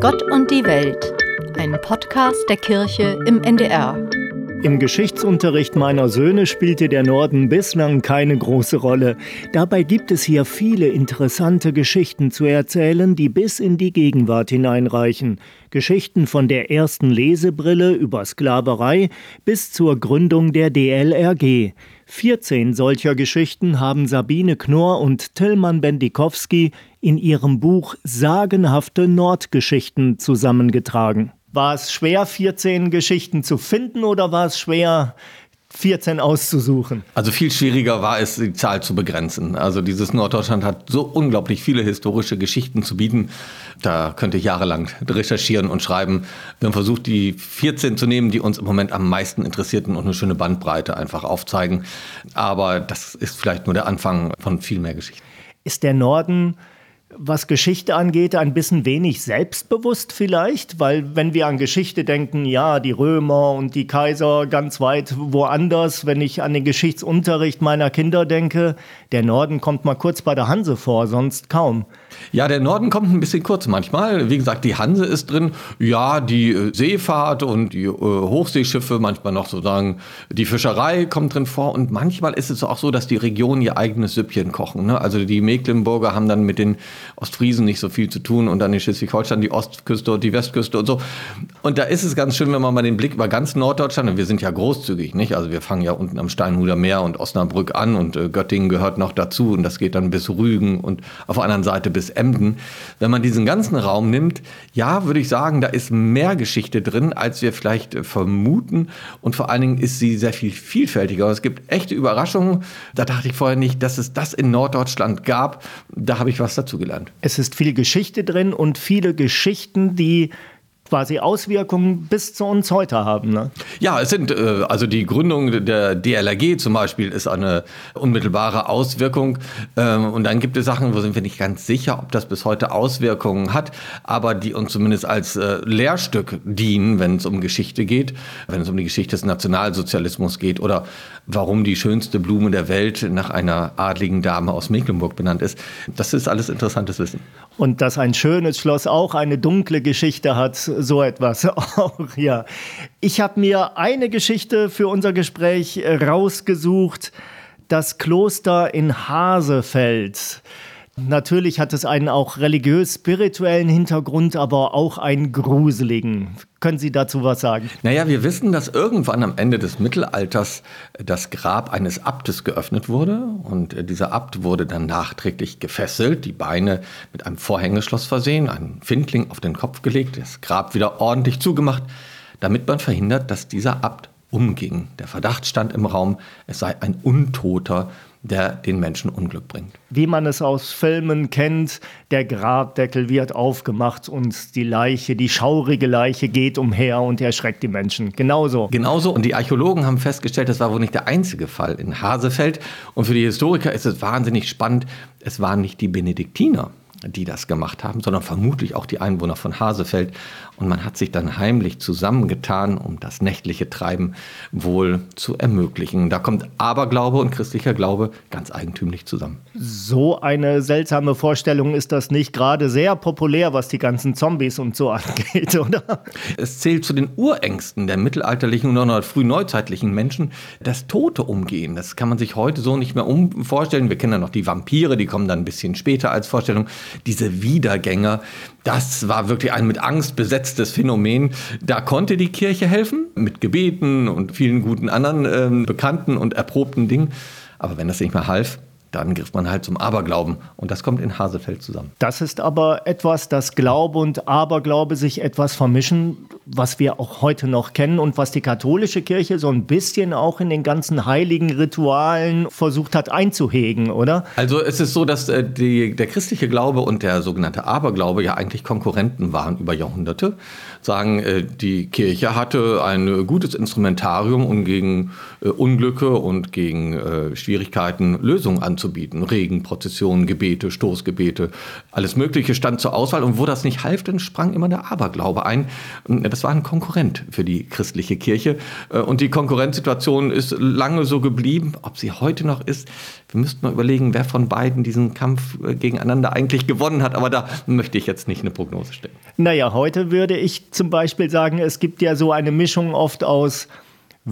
Gott und die Welt, ein Podcast der Kirche im NDR. Im Geschichtsunterricht meiner Söhne spielte der Norden bislang keine große Rolle. Dabei gibt es hier viele interessante Geschichten zu erzählen, die bis in die Gegenwart hineinreichen. Geschichten von der ersten Lesebrille über Sklaverei bis zur Gründung der DLRG. 14 solcher Geschichten haben Sabine Knorr und Tillmann Bendikowski in ihrem Buch Sagenhafte Nordgeschichten zusammengetragen. War es schwer, 14 Geschichten zu finden oder war es schwer, 14 auszusuchen? Also viel schwieriger war es, die Zahl zu begrenzen. Also dieses Norddeutschland hat so unglaublich viele historische Geschichten zu bieten. Da könnte ich jahrelang recherchieren und schreiben. Wir haben versucht, die 14 zu nehmen, die uns im Moment am meisten interessierten und eine schöne Bandbreite einfach aufzeigen. Aber das ist vielleicht nur der Anfang von viel mehr Geschichten. Ist der Norden was Geschichte angeht, ein bisschen wenig selbstbewusst vielleicht, weil wenn wir an Geschichte denken, ja, die Römer und die Kaiser ganz weit woanders, wenn ich an den Geschichtsunterricht meiner Kinder denke, der Norden kommt mal kurz bei der Hanse vor, sonst kaum. Ja, der Norden kommt ein bisschen kurz manchmal. Wie gesagt, die Hanse ist drin. Ja, die äh, Seefahrt und die äh, Hochseeschiffe, manchmal noch sozusagen die Fischerei kommt drin vor. Und manchmal ist es auch so, dass die Regionen ihr eigenes Süppchen kochen. Ne? Also die Mecklenburger haben dann mit den Ostfriesen nicht so viel zu tun und dann in Schleswig-Holstein die Ostküste und die Westküste und so. Und da ist es ganz schön, wenn man mal den Blick über ganz Norddeutschland, und wir sind ja großzügig, nicht? Also wir fangen ja unten am Steinhuder Meer und Osnabrück an und äh, Göttingen gehört noch dazu und das geht dann bis Rügen und auf der anderen Seite bis Emden. Wenn man diesen ganzen Raum nimmt, ja, würde ich sagen, da ist mehr Geschichte drin, als wir vielleicht äh, vermuten und vor allen Dingen ist sie sehr viel vielfältiger. Es gibt echte Überraschungen. Da dachte ich vorher nicht, dass es das in Norddeutschland gab. Da habe ich was dazugelernt. Es ist viel Geschichte drin und viele Geschichten, die quasi Auswirkungen bis zu uns heute haben. Ne? Ja, es sind, äh, also die Gründung der DLRG zum Beispiel ist eine unmittelbare Auswirkung. Ähm, und dann gibt es Sachen, wo sind wir nicht ganz sicher, ob das bis heute Auswirkungen hat, aber die uns zumindest als äh, Lehrstück dienen, wenn es um Geschichte geht, wenn es um die Geschichte des Nationalsozialismus geht oder warum die schönste Blume der Welt nach einer adligen Dame aus Mecklenburg benannt ist. Das ist alles interessantes Wissen. Und dass ein schönes Schloss auch eine dunkle Geschichte hat, so etwas auch, ja. Ich habe mir eine Geschichte für unser Gespräch rausgesucht. Das Kloster in Hasefeld. Natürlich hat es einen auch religiös-spirituellen Hintergrund, aber auch einen gruseligen. Können Sie dazu was sagen? Naja, wir wissen, dass irgendwann am Ende des Mittelalters das Grab eines Abtes geöffnet wurde. Und dieser Abt wurde dann nachträglich gefesselt, die Beine mit einem Vorhängeschloss versehen, ein Findling auf den Kopf gelegt, das Grab wieder ordentlich zugemacht, damit man verhindert, dass dieser Abt umging. Der Verdacht stand im Raum, es sei ein Untoter, der den Menschen Unglück bringt. Wie man es aus Filmen kennt, der Grabdeckel wird aufgemacht und die Leiche, die schaurige Leiche geht umher und erschreckt die Menschen. Genauso. Genauso. Und die Archäologen haben festgestellt, das war wohl nicht der einzige Fall in Hasefeld. Und für die Historiker ist es wahnsinnig spannend. Es waren nicht die Benediktiner, die das gemacht haben, sondern vermutlich auch die Einwohner von Hasefeld. Und man hat sich dann heimlich zusammengetan, um das nächtliche Treiben wohl zu ermöglichen. Da kommt Aberglaube und christlicher Glaube ganz eigentümlich zusammen. So eine seltsame Vorstellung ist das nicht gerade sehr populär, was die ganzen Zombies und so angeht, oder? Es zählt zu den Urängsten der mittelalterlichen und frühneuzeitlichen Menschen, das Tote umgehen. Das kann man sich heute so nicht mehr vorstellen. Wir kennen ja noch die Vampire, die kommen dann ein bisschen später als Vorstellung diese Wiedergänger, das war wirklich ein mit Angst besetztes Phänomen. Da konnte die Kirche helfen, mit Gebeten und vielen guten anderen äh, bekannten und erprobten Dingen. Aber wenn das nicht mehr half, dann griff man halt zum Aberglauben. Und das kommt in Hasefeld zusammen. Das ist aber etwas, dass Glaube und Aberglaube sich etwas vermischen, was wir auch heute noch kennen und was die katholische Kirche so ein bisschen auch in den ganzen heiligen Ritualen versucht hat einzuhegen, oder? Also es ist so, dass äh, die, der christliche Glaube und der sogenannte Aberglaube ja eigentlich Konkurrenten waren über Jahrhunderte. Sagen, äh, die Kirche hatte ein gutes Instrumentarium, um gegen äh, Unglücke und gegen Schwierigkeiten Lösungen anzubieten anzubieten. Regen, Prozessionen, Gebete, Stoßgebete, alles Mögliche stand zur Auswahl. Und wo das nicht half, dann sprang immer der Aberglaube ein. Das das war ein Konkurrent für die christliche Kirche. Äh, und die Konkurrenzsituation ist lange so geblieben. Ob sie heute noch ist, wir müssten mal überlegen, wer von beiden diesen Kampf äh, gegeneinander eigentlich gewonnen hat. Aber da möchte ich jetzt nicht eine Prognose stellen. Naja, heute würde ich zum Beispiel sagen, es gibt ja so eine Mischung oft aus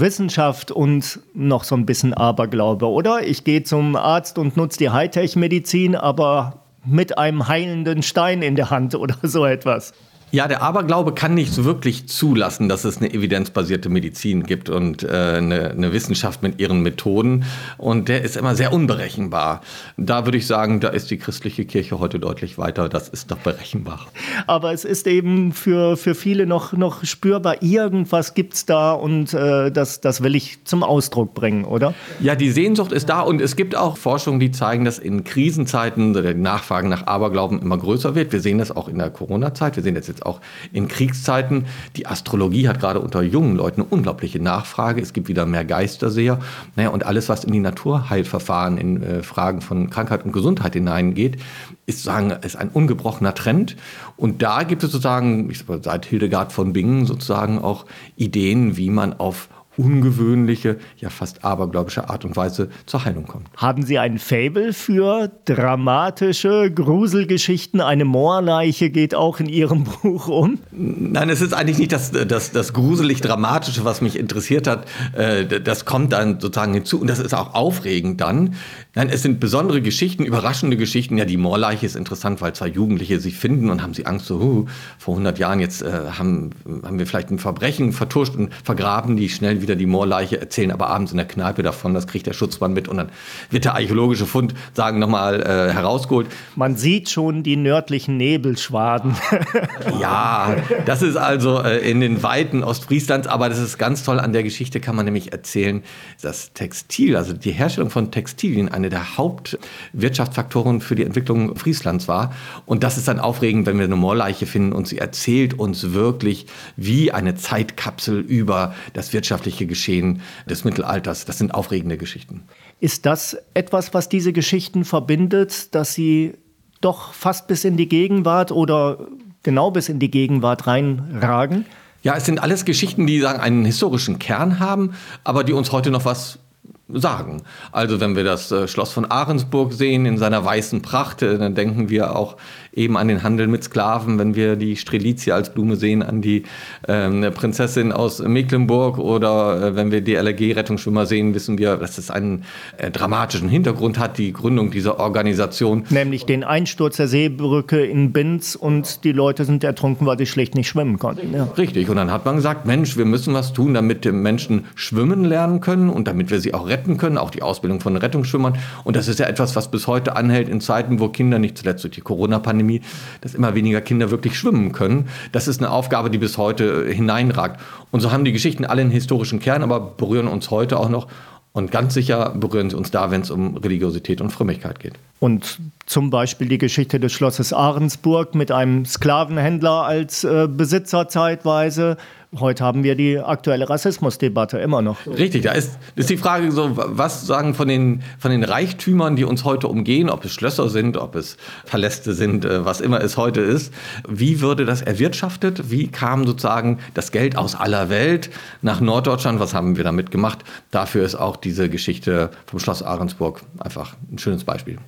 Wissenschaft und noch so ein bisschen Aberglaube, oder? Ich gehe zum Arzt und nutze die Hightech-Medizin, aber mit einem heilenden Stein in der Hand oder so etwas. Ja, der Aberglaube kann nicht so wirklich zulassen, dass es eine evidenzbasierte Medizin gibt und äh, eine, eine, Wissenschaft mit ihren Methoden. Und der ist immer sehr unberechenbar. Da würde ich sagen, da ist die christliche Kirche heute deutlich weiter. Das ist doch berechenbar. Aber es ist eben für, für viele noch, noch spürbar, irgendwas gibt es da und äh, das, das will ich zum Ausdruck bringen, oder? Ja, die Sehnsucht ist da und es gibt auch Forschungen, die zeigen, dass in Krisenzeiten die Nachfrage nach Aberglauben immer größer wird. Wir sehen das auch in der Corona-Zeit. Wir sehen das jetzt auch in Kriegszeiten. Die Astrologie hat gerade unter jungen Leuten eine unglaubliche Nachfrage. Es gibt wieder mehr Geisterseher. Naja, und alles, was in die Naturheilverfahren, in äh, Fragen von Krankheit und Gesundheit hineingeht, ist, sagen, ist ein ungebrochener Trend. Und da gibt es sozusagen, ich sag seit Hildegard von Bingen sozusagen auch Ideen, wie man auf ungewöhnliche, ja fast abergläubische Art und Weise zur Heilung kommt. Haben Sie ein Fable für dramatische Gruselgeschichten? Eine Moorleiche geht auch in Ihrem Buch um? Nein, es ist eigentlich nicht das, das, das gruselig-dramatische, was mich interessiert hat. Äh, das kommt dann sozusagen hinzu und das ist auch aufregend dann. Nein, es sind besondere Geschichten, überraschende Geschichten. Ja, die Moorleiche ist interessant, weil zwei Jugendliche sich finden und haben sie Angst, so, huh, vor 100 Jahren jetzt äh, haben, haben wir vielleicht ein Verbrechen vertuscht und vergraben die schnell wieder die Moorleiche, erzählen aber abends in der Kneipe davon, das kriegt der Schutzmann mit und dann wird der archäologische Fund, sagen, nochmal äh, herausgeholt. Man sieht schon die nördlichen Nebelschwaden. ja, das ist also äh, in den Weiten Ostfrieslands, aber das ist ganz toll an der Geschichte, kann man nämlich erzählen, dass Textil, also die Herstellung von Textilien, eine der Hauptwirtschaftsfaktoren für die Entwicklung Frieslands war. Und das ist dann aufregend, wenn wir eine Moorleiche finden und sie erzählt uns wirklich wie eine Zeitkapsel über das wirtschaftliche Geschehen des Mittelalters. Das sind aufregende Geschichten. Ist das etwas, was diese Geschichten verbindet, dass sie doch fast bis in die Gegenwart oder genau bis in die Gegenwart reinragen? Ja, es sind alles Geschichten, die sagen, einen historischen Kern haben, aber die uns heute noch was sagen. Also wenn wir das äh, Schloss von Ahrensburg sehen in seiner weißen Pracht, äh, dann denken wir auch eben an den Handel mit Sklaven, wenn wir die Strelitzia als Blume sehen, an die ähm, Prinzessin aus Mecklenburg oder äh, wenn wir die LRG-Rettungsschwimmer sehen, wissen wir, dass es einen äh, dramatischen Hintergrund hat, die Gründung dieser Organisation. Nämlich den Einsturz der Seebrücke in Binz und die Leute sind ertrunken, weil sie schlecht nicht schwimmen konnten. Ja. Richtig, und dann hat man gesagt, Mensch, wir müssen was tun, damit die Menschen schwimmen lernen können und damit wir sie auch retten können, auch die Ausbildung von Rettungsschwimmern. Und das ist ja etwas, was bis heute anhält in Zeiten, wo Kinder nicht zuletzt durch die Corona-Pandemie Pandemie, dass immer weniger Kinder wirklich schwimmen können. Das ist eine Aufgabe, die bis heute hineinragt. Und so haben die Geschichten alle einen historischen Kern, aber berühren uns heute auch noch. Und ganz sicher berühren sie uns da, wenn es um Religiosität und Frömmigkeit geht. Und zum Beispiel die Geschichte des Schlosses Ahrensburg mit einem Sklavenhändler als äh, Besitzer zeitweise Heute haben wir die aktuelle Rassismusdebatte immer noch. Richtig, da ist, ist die Frage so, was sagen von den, von den Reichtümern, die uns heute umgehen, ob es Schlösser sind, ob es Paläste sind, äh, was immer es heute ist, wie würde das erwirtschaftet? Wie kam sozusagen das Geld aus aller Welt nach Norddeutschland? Was haben wir damit gemacht? Dafür ist auch diese Geschichte vom Schloss Ahrensburg einfach ein schönes Beispiel.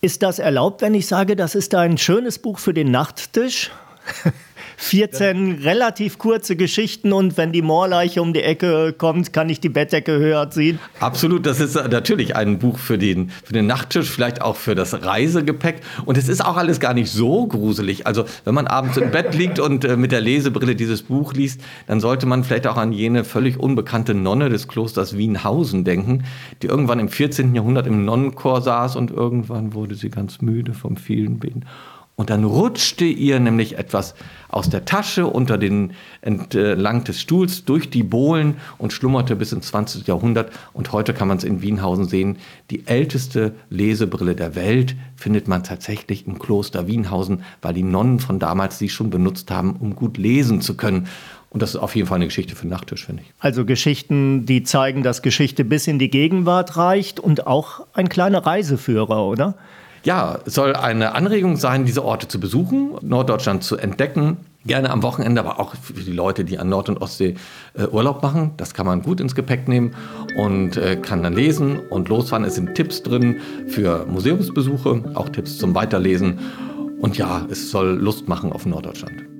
Ist das erlaubt, wenn ich sage, das ist ein schönes Buch für den Nachttisch? 14 ja. relativ kurze Geschichten und wenn die Moorleiche um die Ecke kommt, kann ich die Bettdecke höher ziehen. Absolut, das ist natürlich ein Buch für den, für den Nachttisch, vielleicht auch für das Reisegepäck. Und es ist auch alles gar nicht so gruselig. Also wenn man abends im Bett liegt und äh, mit der Lesebrille dieses Buch liest, dann sollte man vielleicht auch an jene völlig unbekannte Nonne des Klosters Wienhausen denken, die irgendwann im 14. Jahrhundert im Nonnenchor saß und irgendwann wurde sie ganz müde vom vielen Beten. Und dann rutschte ihr nämlich etwas aus der Tasche unter den entlang des Stuhls durch die Bohlen und schlummerte bis ins 20. Jahrhundert. Und heute kann man es in Wienhausen sehen. Die älteste Lesebrille der Welt findet man tatsächlich im Kloster Wienhausen, weil die Nonnen von damals sie schon benutzt haben, um gut lesen zu können. Und das ist auf jeden Fall eine Geschichte für den Nachttisch, finde ich. Also Geschichten, die zeigen, dass Geschichte bis in die Gegenwart reicht und auch ein kleiner Reiseführer, oder? Ja, es soll eine Anregung sein, diese Orte zu besuchen, Norddeutschland zu entdecken, Gerne am Wochenende, aber auch für die Leute, die an Nord- und Ostsee äh, Urlaub machen. Das kann man gut ins Gepäck nehmen und äh, kann dann lesen und losfahren. Es sind Tipps drin für Museumsbesuche, auch Tipps zum Weiterlesen. Und ja, es soll Lust machen auf Norddeutschland.